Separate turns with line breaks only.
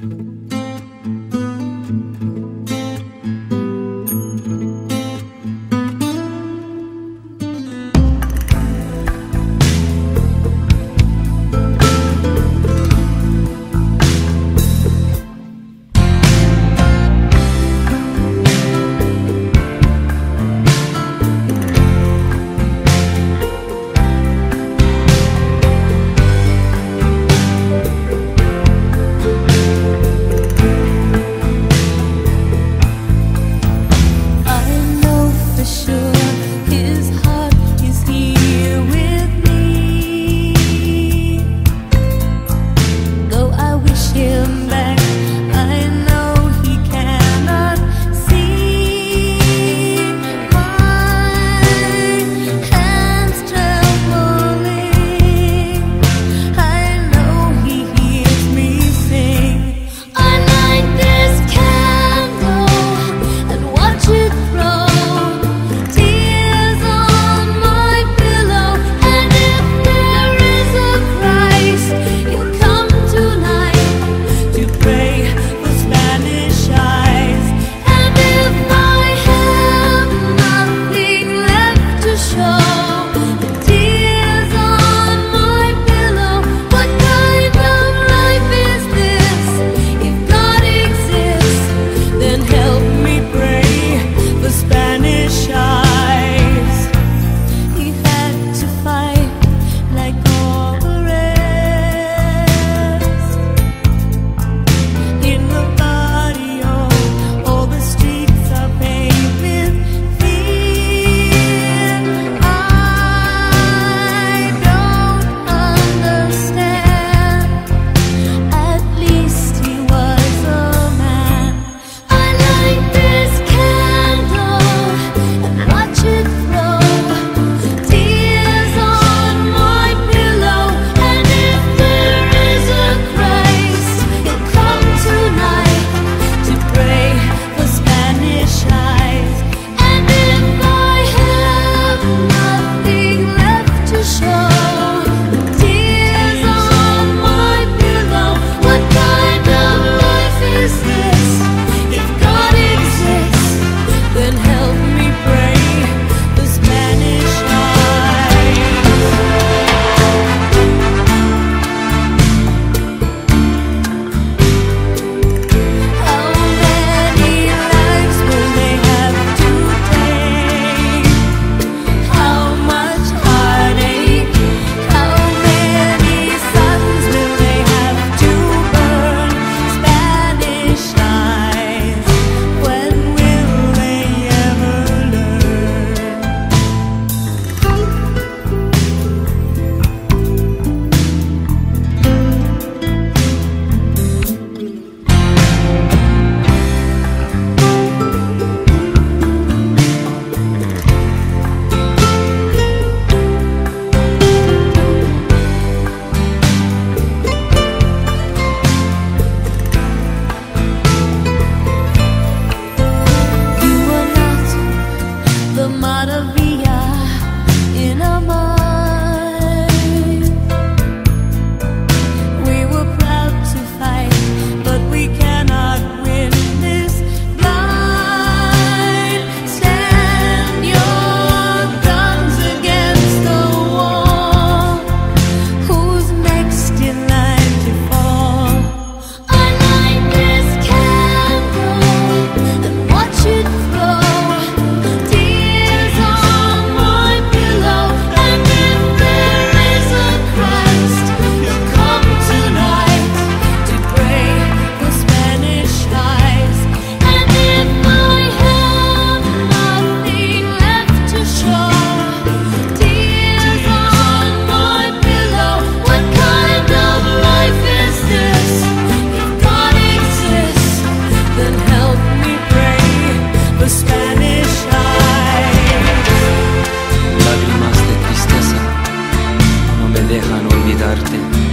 Bye. olvidarte.